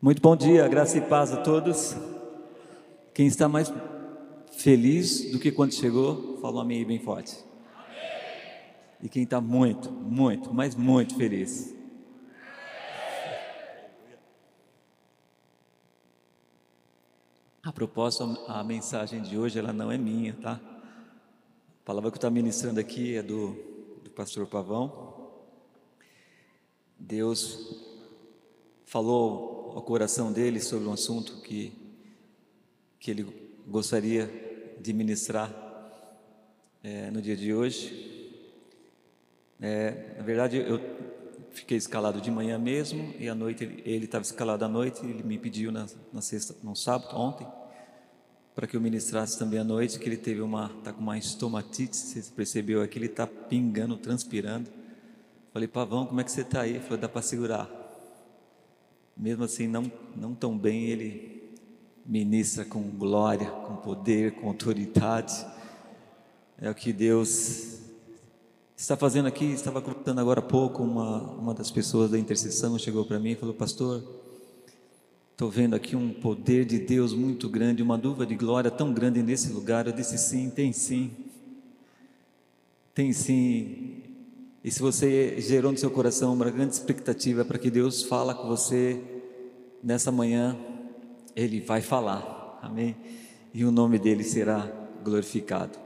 Muito bom dia, graça e paz a todos. Quem está mais feliz do que quando chegou, fala um amém bem forte. E quem está muito, muito, mas muito feliz. A propósito, a mensagem de hoje ela não é minha, tá? A palavra que eu estou ministrando aqui é do, do pastor Pavão. Deus falou ao coração dele sobre um assunto que, que ele gostaria de ministrar é, no dia de hoje. É, na verdade, eu fiquei escalado de manhã mesmo e à noite ele estava escalado à noite. Ele me pediu na, na sexta, no sábado, ontem, para que eu ministrasse também à noite. Que ele teve uma, tá com uma estomatite. Você percebeu aqui? Ele está pingando, transpirando. Falei, Pavão, como é que você está aí? Ele falou, dá para segurar mesmo assim não, não tão bem, ele ministra com glória, com poder, com autoridade. É o que Deus está fazendo aqui. Estava contando agora há pouco, uma, uma das pessoas da intercessão chegou para mim e falou: Pastor, estou vendo aqui um poder de Deus muito grande, uma dúvida de glória tão grande nesse lugar. Eu disse: Sim, tem sim. Tem sim. E se você gerou no seu coração uma grande expectativa para que Deus fala com você nessa manhã, Ele vai falar, amém? E o nome dele será glorificado.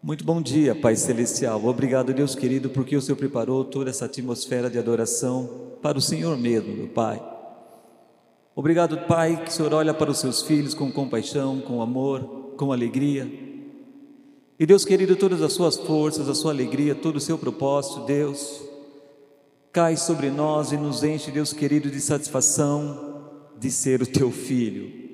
Muito bom dia, Pai Celestial. Obrigado, Deus querido, porque o Senhor preparou toda essa atmosfera de adoração para o Senhor mesmo, meu Pai. Obrigado, Pai, que o Senhor olha para os seus filhos com compaixão, com amor, com alegria e Deus querido, todas as suas forças, a sua alegria, todo o seu propósito, Deus, cai sobre nós e nos enche, Deus querido, de satisfação de ser o teu filho.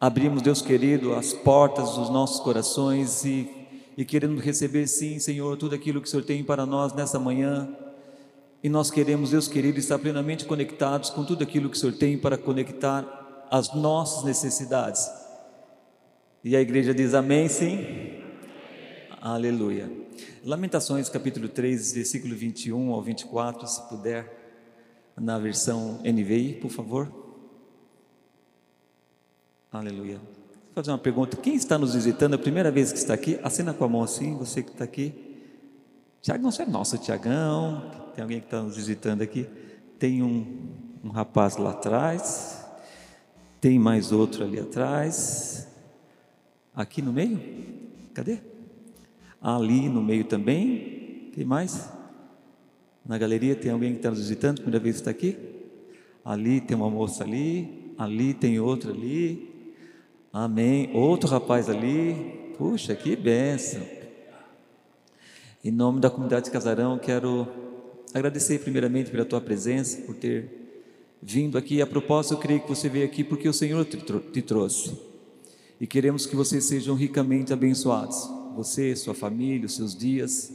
Abrimos, Deus querido, as portas dos nossos corações e, e queremos receber, sim, Senhor, tudo aquilo que o Senhor tem para nós nessa manhã. E nós queremos, Deus querido, estar plenamente conectados com tudo aquilo que o Senhor tem para conectar as nossas necessidades. E a igreja diz amém, sim. Aleluia. Lamentações capítulo 3, versículo 21 ao 24, se puder, na versão NVI, por favor. Aleluia. Vou fazer uma pergunta. Quem está nos visitando, a primeira vez que está aqui, acena com a mão assim, você que está aqui. Tiagão, você é nosso, Tiagão. Tem alguém que está nos visitando aqui. Tem um, um rapaz lá atrás. Tem mais outro ali atrás. Aqui no meio? Cadê? Ali no meio também. Quem mais? Na galeria tem alguém que está nos visitando, primeira vez que está aqui? Ali tem uma moça ali, ali tem outra ali. Amém. Outro rapaz ali. Puxa, que benção. Em nome da comunidade de Casarão, quero agradecer primeiramente pela tua presença, por ter vindo aqui. A propósito, eu creio que você veio aqui porque o Senhor te, te trouxe. E queremos que vocês sejam ricamente abençoados você, sua família, os seus dias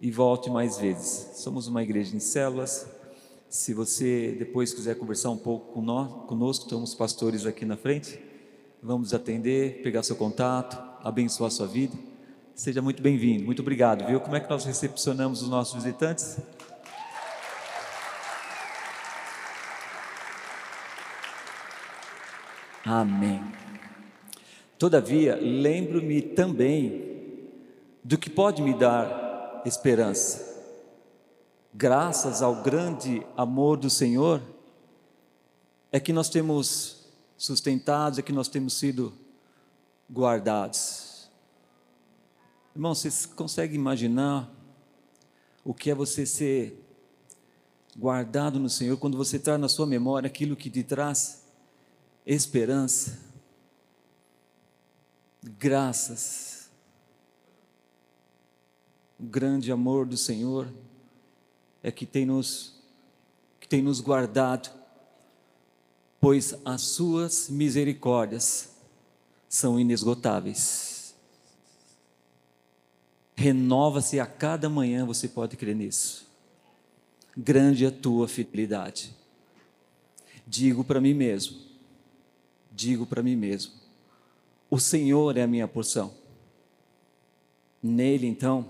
e volte mais vezes. Somos uma igreja em células. Se você depois quiser conversar um pouco conosco, estamos pastores aqui na frente. Vamos atender, pegar seu contato, abençoar sua vida. Seja muito bem-vindo. Muito obrigado, viu? Como é que nós recepcionamos os nossos visitantes? Amém. Todavia, lembro-me também do que pode me dar esperança. Graças ao grande amor do Senhor, é que nós temos sustentados, é que nós temos sido guardados. Irmão, vocês conseguem imaginar o que é você ser guardado no Senhor quando você traz na sua memória aquilo que te traz esperança? Graças o grande amor do Senhor é que tem nos que tem nos guardado, pois as suas misericórdias são inesgotáveis. Renova-se a cada manhã, você pode crer nisso. Grande é a tua fidelidade. Digo para mim mesmo, digo para mim mesmo, o Senhor é a minha porção. Nele, então,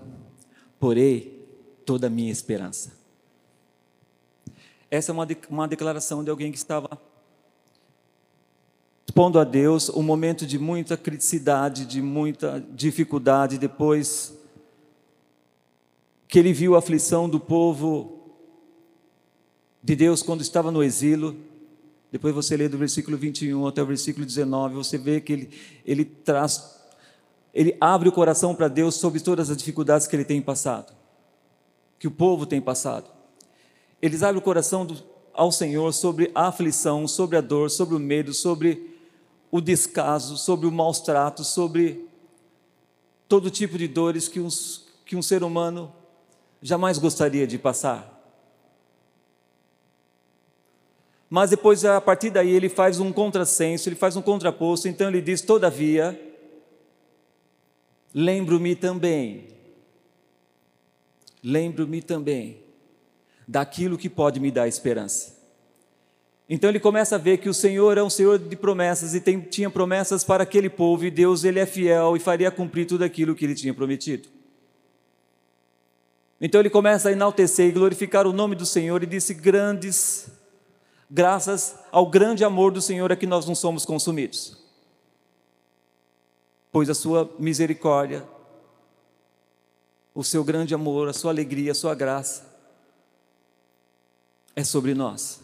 porei toda a minha esperança. Essa é uma, uma declaração de alguém que estava impondo a Deus um momento de muita criticidade, de muita dificuldade, depois que ele viu a aflição do povo de Deus quando estava no exílio. Depois você lê do versículo 21 até o versículo 19, você vê que ele, ele traz, ele abre o coração para Deus sobre todas as dificuldades que ele tem passado, que o povo tem passado. Eles abrem o coração do, ao Senhor sobre a aflição, sobre a dor, sobre o medo, sobre o descaso, sobre o maus trato, sobre todo tipo de dores que, uns, que um ser humano jamais gostaria de passar. Mas depois, a partir daí, ele faz um contrassenso, ele faz um contraposto, então ele diz: Todavia, lembro-me também, lembro-me também daquilo que pode me dar esperança. Então ele começa a ver que o Senhor é um Senhor de promessas e tem, tinha promessas para aquele povo e Deus ele é fiel e faria cumprir tudo aquilo que ele tinha prometido. Então ele começa a enaltecer e glorificar o nome do Senhor e disse: Grandes, graças ao grande amor do Senhor é que nós não somos consumidos, pois a sua misericórdia, o seu grande amor, a sua alegria, a sua graça é sobre nós.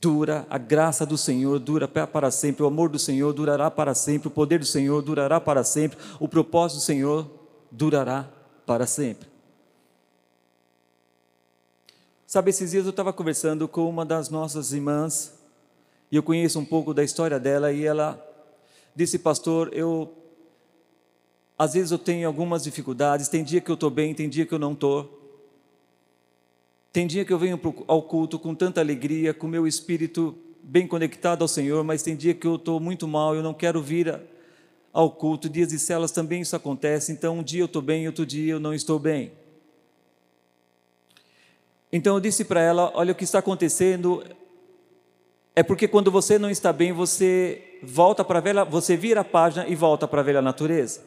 Dura, a graça do Senhor dura para sempre, o amor do Senhor durará para sempre, o poder do Senhor durará para sempre, o propósito do Senhor durará para sempre. Sabe, esses dias eu estava conversando com uma das nossas irmãs, e eu conheço um pouco da história dela, e ela disse, pastor, eu. Às vezes eu tenho algumas dificuldades, tem dia que eu estou bem, tem dia que eu não estou. Tem dia que eu venho ao culto com tanta alegria, com meu espírito bem conectado ao Senhor, mas tem dia que eu estou muito mal, eu não quero vir ao culto. Dias de celas também isso acontece, então um dia eu estou bem, outro dia eu não estou bem. Então eu disse para ela: olha, o que está acontecendo é porque quando você não está bem, você volta para a velha, você vira a página e volta para a velha natureza.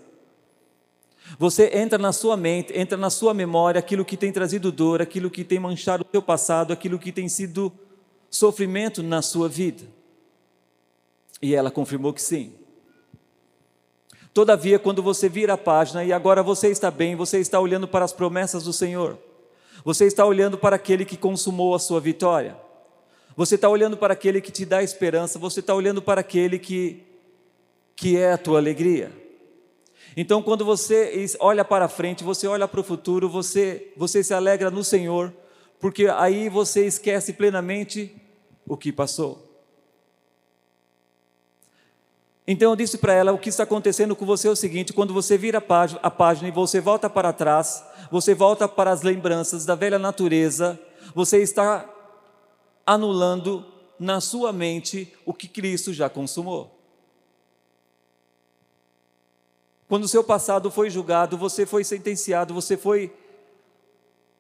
Você entra na sua mente, entra na sua memória aquilo que tem trazido dor, aquilo que tem manchado o seu passado, aquilo que tem sido sofrimento na sua vida. E ela confirmou que sim. Todavia, quando você vira a página e agora você está bem, você está olhando para as promessas do Senhor. Você está olhando para aquele que consumou a sua vitória. Você está olhando para aquele que te dá esperança. Você está olhando para aquele que, que é a tua alegria. Então, quando você olha para frente, você olha para o futuro, você, você se alegra no Senhor, porque aí você esquece plenamente o que passou. Então eu disse para ela: o que está acontecendo com você é o seguinte: quando você vira a a página e você volta para trás, você volta para as lembranças da velha natureza, você está anulando na sua mente o que Cristo já consumou. Quando o seu passado foi julgado, você foi sentenciado, você foi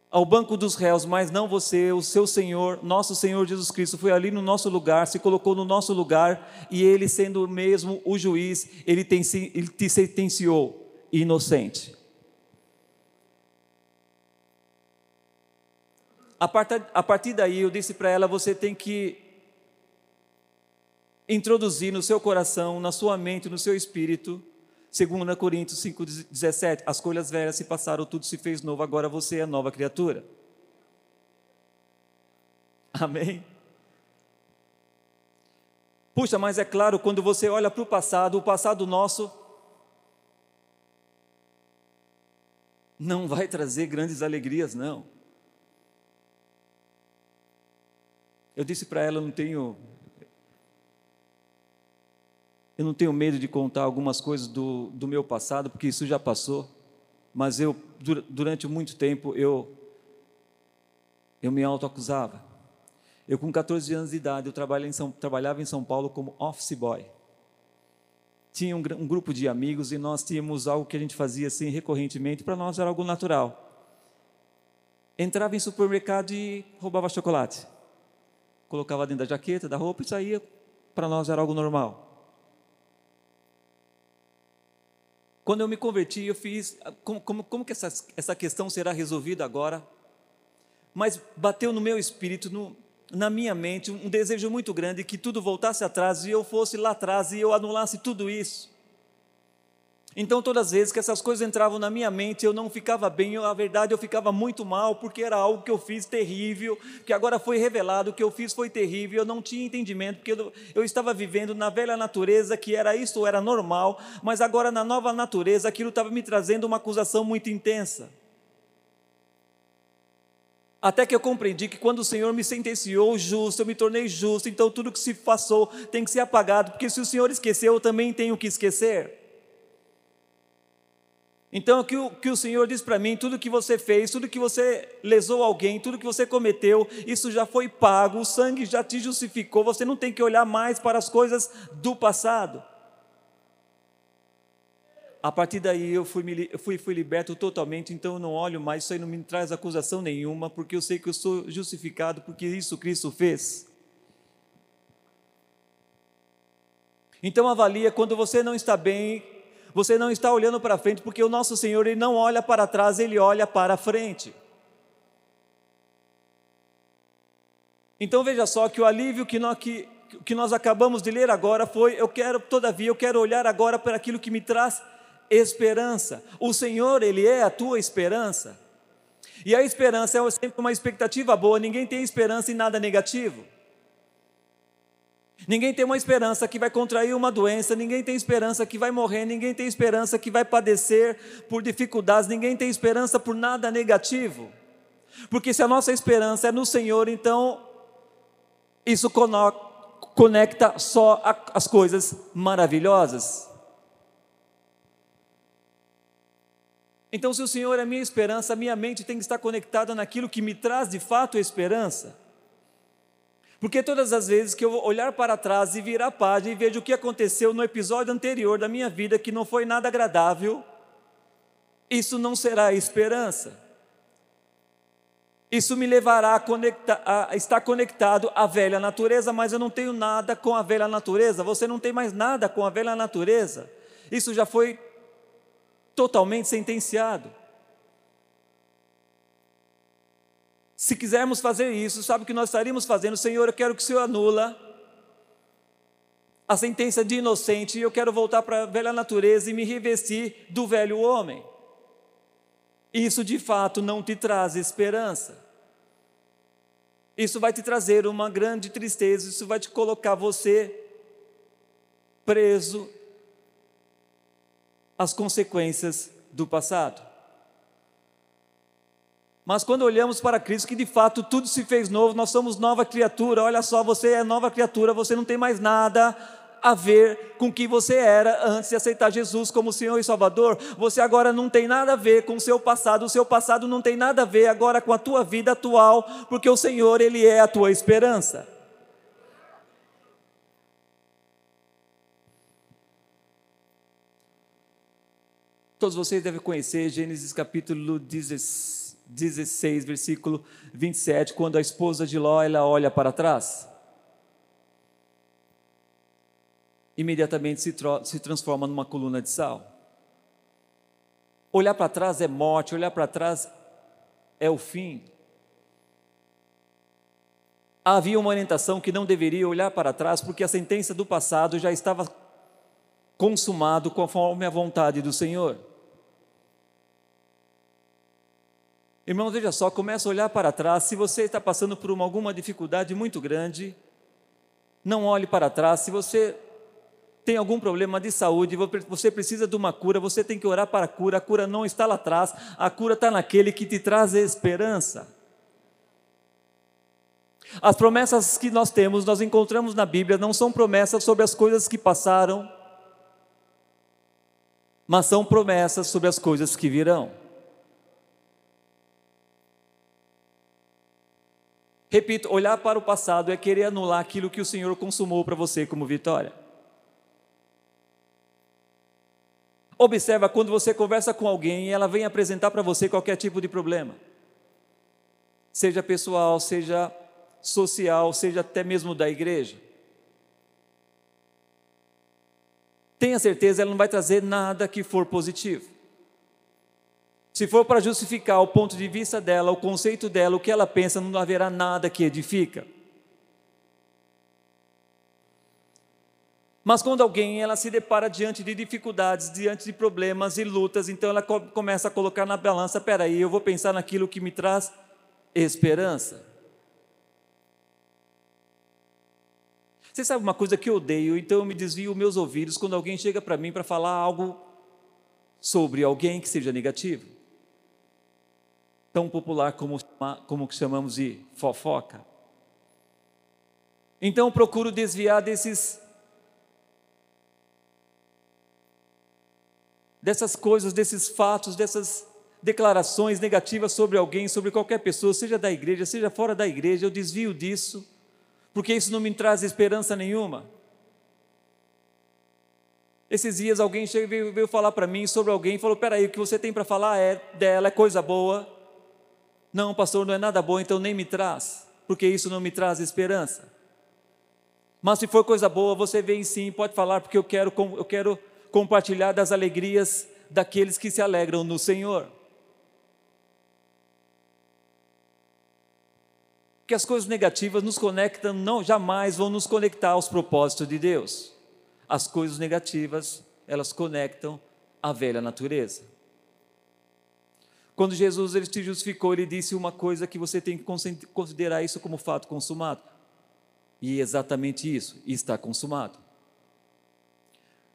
ao banco dos réus, mas não você, o seu Senhor, nosso Senhor Jesus Cristo, foi ali no nosso lugar, se colocou no nosso lugar, e Ele, sendo mesmo o juiz, Ele, te sentenciou inocente. A partir, a partir daí, eu disse para ela: você tem que introduzir no seu coração, na sua mente, no seu espírito, 2 Coríntios 5,17: As coisas velhas se passaram, tudo se fez novo, agora você é nova criatura. Amém? Puxa, mas é claro, quando você olha para o passado, o passado nosso não vai trazer grandes alegrias, não. Eu disse para ela, eu não tenho eu não tenho medo de contar algumas coisas do, do meu passado, porque isso já passou. Mas eu, durante muito tempo, eu, eu me autoacusava. Eu, com 14 anos de idade, eu em São, trabalhava em São Paulo como office boy. Tinha um, um grupo de amigos e nós tínhamos algo que a gente fazia assim recorrentemente, para nós era algo natural. Entrava em supermercado e roubava chocolate. Colocava dentro da jaqueta, da roupa e saía. Para nós era algo normal. Quando eu me converti, eu fiz. Como, como, como que essa, essa questão será resolvida agora? Mas bateu no meu espírito, no, na minha mente um desejo muito grande que tudo voltasse atrás e eu fosse lá atrás e eu anulasse tudo isso. Então, todas as vezes que essas coisas entravam na minha mente, eu não ficava bem, eu, a verdade, eu ficava muito mal, porque era algo que eu fiz terrível, que agora foi revelado, o que eu fiz foi terrível, eu não tinha entendimento, porque eu, eu estava vivendo na velha natureza, que era isso, era normal, mas agora na nova natureza, aquilo estava me trazendo uma acusação muito intensa. Até que eu compreendi que quando o Senhor me sentenciou justo, eu me tornei justo, então tudo que se passou tem que ser apagado, porque se o Senhor esqueceu, eu também tenho que esquecer. Então, o que o, que o Senhor diz para mim: tudo que você fez, tudo que você lesou alguém, tudo que você cometeu, isso já foi pago, o sangue já te justificou, você não tem que olhar mais para as coisas do passado. A partir daí eu fui, fui, fui liberto totalmente, então eu não olho mais, isso aí não me traz acusação nenhuma, porque eu sei que eu sou justificado, porque isso Cristo fez. Então avalia quando você não está bem, você não está olhando para frente, porque o nosso Senhor ele não olha para trás, ele olha para frente. Então veja só que o alívio que nós, que, que nós acabamos de ler agora foi: eu quero, todavia, eu quero olhar agora para aquilo que me traz esperança. O Senhor, Ele é a tua esperança. E a esperança é sempre uma expectativa boa, ninguém tem esperança em nada negativo. Ninguém tem uma esperança que vai contrair uma doença, ninguém tem esperança que vai morrer, ninguém tem esperança que vai padecer por dificuldades, ninguém tem esperança por nada negativo. Porque se a nossa esperança é no Senhor, então isso conecta só as coisas maravilhosas. Então, se o Senhor é minha esperança, a minha mente tem que estar conectada naquilo que me traz de fato esperança. Porque todas as vezes que eu olhar para trás e virar a página e vejo o que aconteceu no episódio anterior da minha vida que não foi nada agradável, isso não será esperança. Isso me levará a, conectar, a, estar conectado à velha natureza, mas eu não tenho nada com a velha natureza. Você não tem mais nada com a velha natureza. Isso já foi totalmente sentenciado. Se quisermos fazer isso, sabe o que nós estaríamos fazendo? Senhor, eu quero que o Senhor anula a sentença de inocente e eu quero voltar para a velha natureza e me revestir do velho homem. Isso de fato não te traz esperança. Isso vai te trazer uma grande tristeza, isso vai te colocar você preso às consequências do passado. Mas quando olhamos para Cristo, que de fato tudo se fez novo, nós somos nova criatura. Olha só, você é nova criatura, você não tem mais nada a ver com o que você era antes de aceitar Jesus como Senhor e Salvador. Você agora não tem nada a ver com o seu passado, o seu passado não tem nada a ver agora com a tua vida atual, porque o Senhor, Ele é a tua esperança. Todos vocês devem conhecer Gênesis capítulo 16. 16, versículo 27, quando a esposa de Ló ela olha para trás. Imediatamente se, se transforma numa coluna de sal. Olhar para trás é morte, olhar para trás é o fim. Havia uma orientação que não deveria olhar para trás, porque a sentença do passado já estava consumado conforme a vontade do Senhor. Irmãos, veja só, começa a olhar para trás. Se você está passando por uma, alguma dificuldade muito grande, não olhe para trás. Se você tem algum problema de saúde, você precisa de uma cura, você tem que orar para a cura. A cura não está lá atrás, a cura está naquele que te traz esperança. As promessas que nós temos, nós encontramos na Bíblia, não são promessas sobre as coisas que passaram, mas são promessas sobre as coisas que virão. Repito, olhar para o passado é querer anular aquilo que o Senhor consumou para você como vitória. Observa quando você conversa com alguém e ela vem apresentar para você qualquer tipo de problema. Seja pessoal, seja social, seja até mesmo da igreja. Tenha certeza, ela não vai trazer nada que for positivo. Se for para justificar o ponto de vista dela, o conceito dela, o que ela pensa, não haverá nada que edifica. Mas quando alguém ela se depara diante de dificuldades, diante de problemas e lutas, então ela co começa a colocar na balança, peraí, eu vou pensar naquilo que me traz esperança. Você sabe uma coisa que eu odeio, então eu me desvio meus ouvidos quando alguém chega para mim para falar algo sobre alguém que seja negativo. Tão popular como, como chamamos de fofoca. Então procuro desviar desses dessas coisas, desses fatos, dessas declarações negativas sobre alguém, sobre qualquer pessoa, seja da igreja, seja fora da igreja, eu desvio disso, porque isso não me traz esperança nenhuma. Esses dias alguém veio, falar para mim sobre alguém, falou: peraí, o que você tem para falar é dela, é coisa boa. Não, pastor, não é nada bom, então nem me traz, porque isso não me traz esperança. Mas se for coisa boa, você vem sim, pode falar, porque eu quero, eu quero compartilhar das alegrias daqueles que se alegram no Senhor. Que as coisas negativas nos conectam, não jamais vão nos conectar aos propósitos de Deus. As coisas negativas, elas conectam à velha natureza. Quando Jesus ele te justificou, ele disse uma coisa que você tem que considerar isso como fato consumado. E é exatamente isso, está consumado.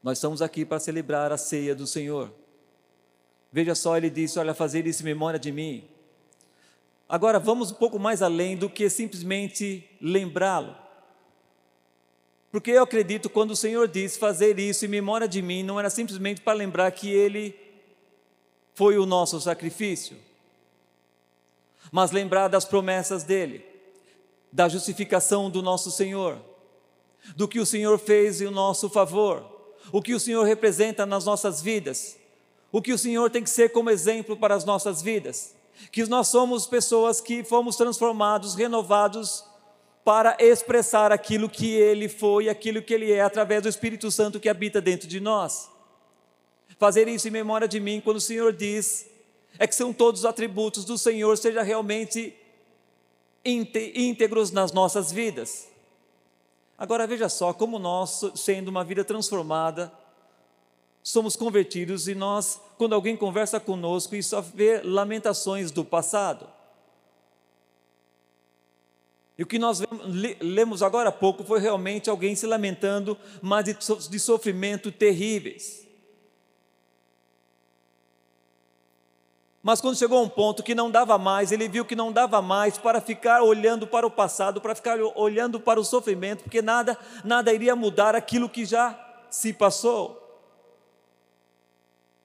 Nós estamos aqui para celebrar a ceia do Senhor. Veja só, ele disse: Olha, fazer isso em memória de mim. Agora vamos um pouco mais além do que simplesmente lembrá-lo. Porque eu acredito quando o Senhor disse fazer isso em memória de mim, não era simplesmente para lembrar que Ele foi o nosso sacrifício, mas lembrar das promessas dele, da justificação do nosso Senhor, do que o Senhor fez em nosso favor o que o Senhor representa nas nossas vidas, o que o Senhor tem que ser como exemplo para as nossas vidas, que nós somos pessoas que fomos transformados, renovados para expressar aquilo que Ele foi, aquilo que Ele é, através do Espírito Santo que habita dentro de nós. Fazer isso em memória de mim, quando o Senhor diz, é que são todos os atributos do Senhor, seja realmente íntegros nas nossas vidas. Agora veja só como nós, sendo uma vida transformada, somos convertidos e nós, quando alguém conversa conosco e só vê lamentações do passado. E o que nós lemos agora há pouco foi realmente alguém se lamentando, mas de sofrimento terríveis. Mas quando chegou a um ponto que não dava mais, ele viu que não dava mais para ficar olhando para o passado, para ficar olhando para o sofrimento, porque nada, nada iria mudar aquilo que já se passou.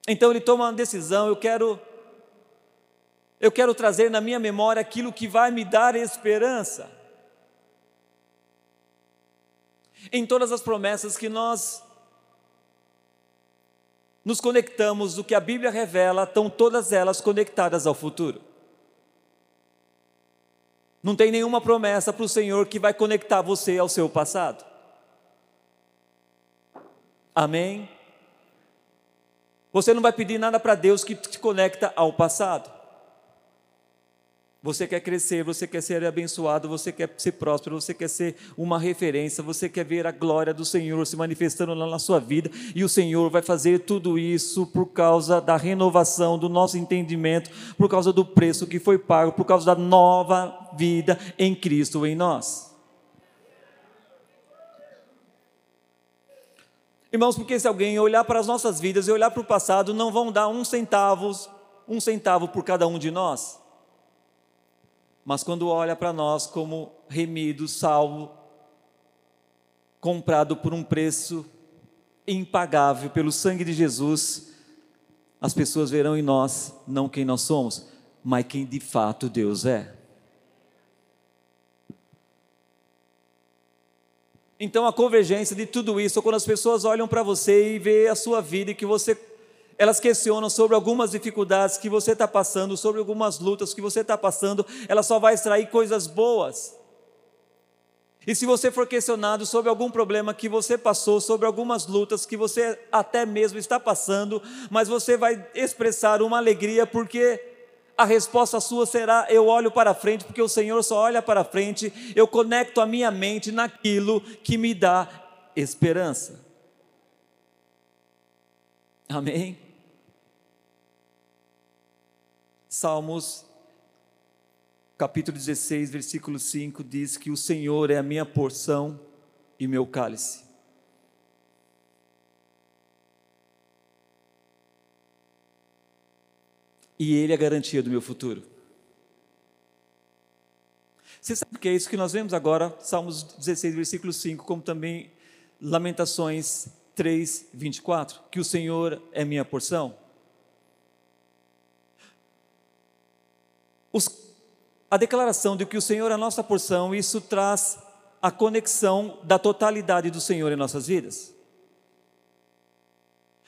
Então ele toma uma decisão, eu quero eu quero trazer na minha memória aquilo que vai me dar esperança. Em todas as promessas que nós nos conectamos do que a Bíblia revela, estão todas elas conectadas ao futuro. Não tem nenhuma promessa para o Senhor que vai conectar você ao seu passado. Amém? Você não vai pedir nada para Deus que te conecta ao passado. Você quer crescer, você quer ser abençoado, você quer ser próspero, você quer ser uma referência, você quer ver a glória do Senhor se manifestando na sua vida, e o Senhor vai fazer tudo isso por causa da renovação do nosso entendimento, por causa do preço que foi pago, por causa da nova vida em Cristo em nós. Irmãos, porque se alguém olhar para as nossas vidas e olhar para o passado, não vão dar um centavo, um centavo por cada um de nós mas quando olha para nós como remido, salvo, comprado por um preço impagável pelo sangue de Jesus, as pessoas verão em nós não quem nós somos, mas quem de fato Deus é. Então a convergência de tudo isso, quando as pessoas olham para você e vê a sua vida e que você elas questionam sobre algumas dificuldades que você está passando, sobre algumas lutas que você está passando, ela só vai extrair coisas boas. E se você for questionado sobre algum problema que você passou, sobre algumas lutas que você até mesmo está passando, mas você vai expressar uma alegria porque a resposta sua será: eu olho para frente, porque o Senhor só olha para frente, eu conecto a minha mente naquilo que me dá esperança. Amém? Salmos, capítulo 16, versículo 5 diz que o Senhor é a minha porção e meu cálice. E Ele é a garantia do meu futuro. Você sabe o que é isso que nós vemos agora, Salmos 16, versículo 5, como também Lamentações 3, 24, que o Senhor é minha porção? Os, a declaração de que o Senhor é a nossa porção, isso traz a conexão da totalidade do Senhor em nossas vidas.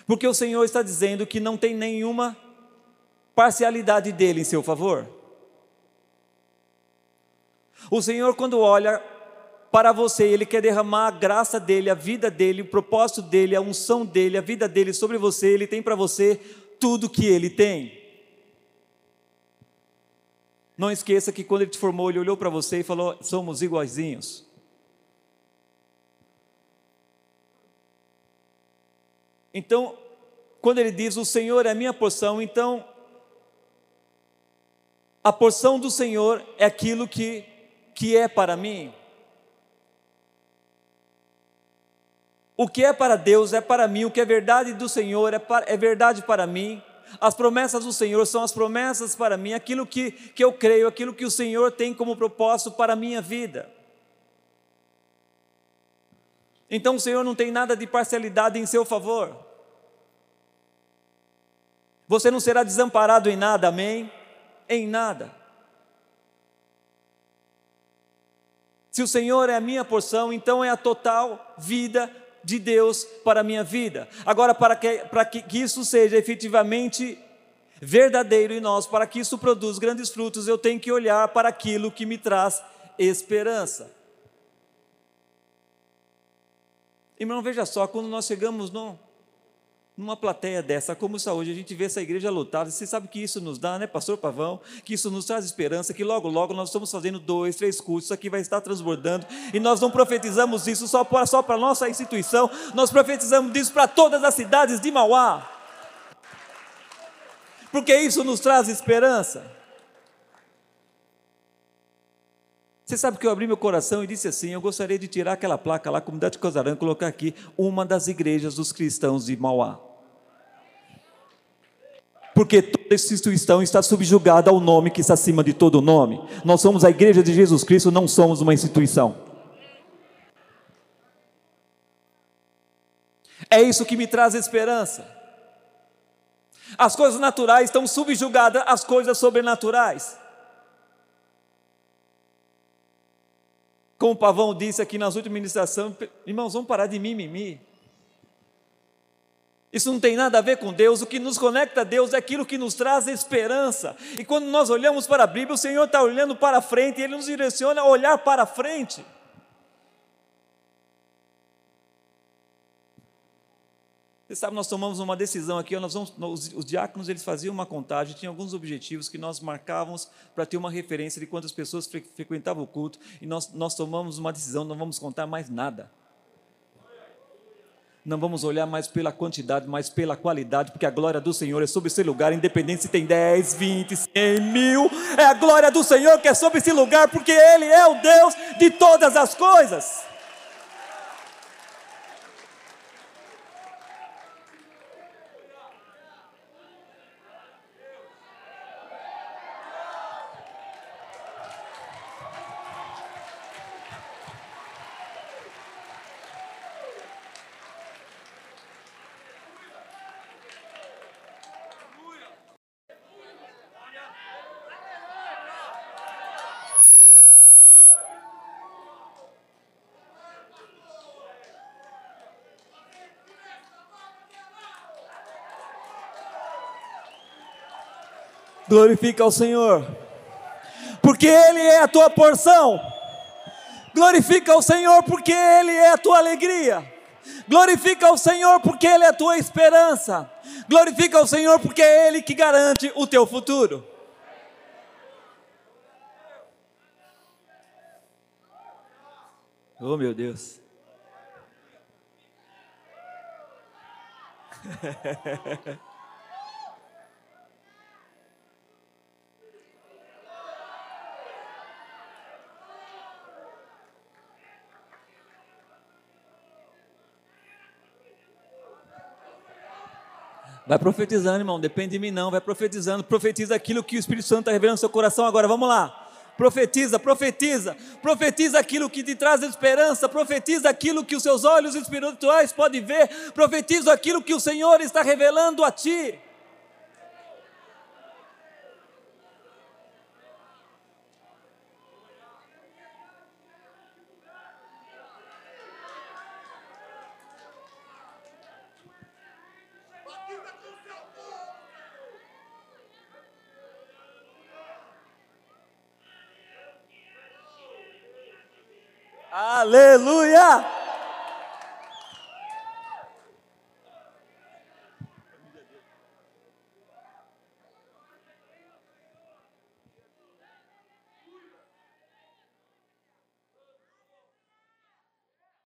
Porque o Senhor está dizendo que não tem nenhuma parcialidade dele em seu favor. O Senhor, quando olha para você, Ele quer derramar a graça dEle, a vida dEle, o propósito dEle, a unção dEle, a vida dEle sobre você, Ele tem para você tudo que Ele tem. Não esqueça que quando Ele te formou, Ele olhou para você e falou: somos iguaizinhos. Então, quando Ele diz: O Senhor é minha porção, então, a porção do Senhor é aquilo que que é para mim. O que é para Deus é para mim, o que é verdade do Senhor é, para, é verdade para mim. As promessas do Senhor são as promessas para mim, aquilo que, que eu creio, aquilo que o Senhor tem como propósito para a minha vida. Então o Senhor não tem nada de parcialidade em seu favor. Você não será desamparado em nada, amém? Em nada. Se o Senhor é a minha porção, então é a total vida de Deus para a minha vida. Agora, para que, para que, isso seja efetivamente verdadeiro em nós, para que isso produza grandes frutos, eu tenho que olhar para aquilo que me traz esperança. Irmão, veja só, quando nós chegamos no, numa plateia dessa, como saúde, a gente vê essa igreja lotada, você sabe que isso nos dá, né, pastor Pavão, que isso nos traz esperança, que logo, logo nós estamos fazendo dois, três cultos, isso aqui vai estar transbordando, e nós não profetizamos isso só para só a nossa instituição, nós profetizamos isso para todas as cidades de Mauá, porque isso nos traz esperança. Você sabe que eu abri meu coração e disse assim: eu gostaria de tirar aquela placa lá, comunidade de Cosarã, e colocar aqui uma das igrejas dos cristãos de Mauá. Porque toda instituição está subjugada ao nome que está acima de todo nome. Nós somos a igreja de Jesus Cristo, não somos uma instituição. É isso que me traz esperança. As coisas naturais estão subjugadas às coisas sobrenaturais. Como o Pavão disse aqui nas últimas ministrações, irmãos, vamos parar de mimimi. Isso não tem nada a ver com Deus, o que nos conecta a Deus é aquilo que nos traz esperança. E quando nós olhamos para a Bíblia, o Senhor está olhando para frente, e Ele nos direciona a olhar para frente. Você sabe, nós tomamos uma decisão aqui, nós vamos, os, os, diáconos eles faziam uma contagem, tinha alguns objetivos que nós marcávamos para ter uma referência de quantas pessoas fre, frequentavam o culto, e nós, nós tomamos uma decisão, não vamos contar mais nada. Não vamos olhar mais pela quantidade, mas pela qualidade, porque a glória do Senhor é sobre esse lugar, independente se tem 10, 20, 100 mil, é a glória do Senhor que é sobre esse lugar, porque Ele é o Deus de todas as coisas. Glorifica ao Senhor, porque Ele é a tua porção. Glorifica ao Senhor, porque Ele é a tua alegria. Glorifica ao Senhor, porque Ele é a tua esperança. Glorifica ao Senhor, porque é Ele que garante o teu futuro. Oh, meu Deus. Vai profetizando, irmão. Depende de mim, não. Vai profetizando. Profetiza aquilo que o Espírito Santo está revelando no seu coração agora. Vamos lá. Profetiza, profetiza. Profetiza aquilo que te traz esperança. Profetiza aquilo que os seus olhos espirituais podem ver. Profetiza aquilo que o Senhor está revelando a ti.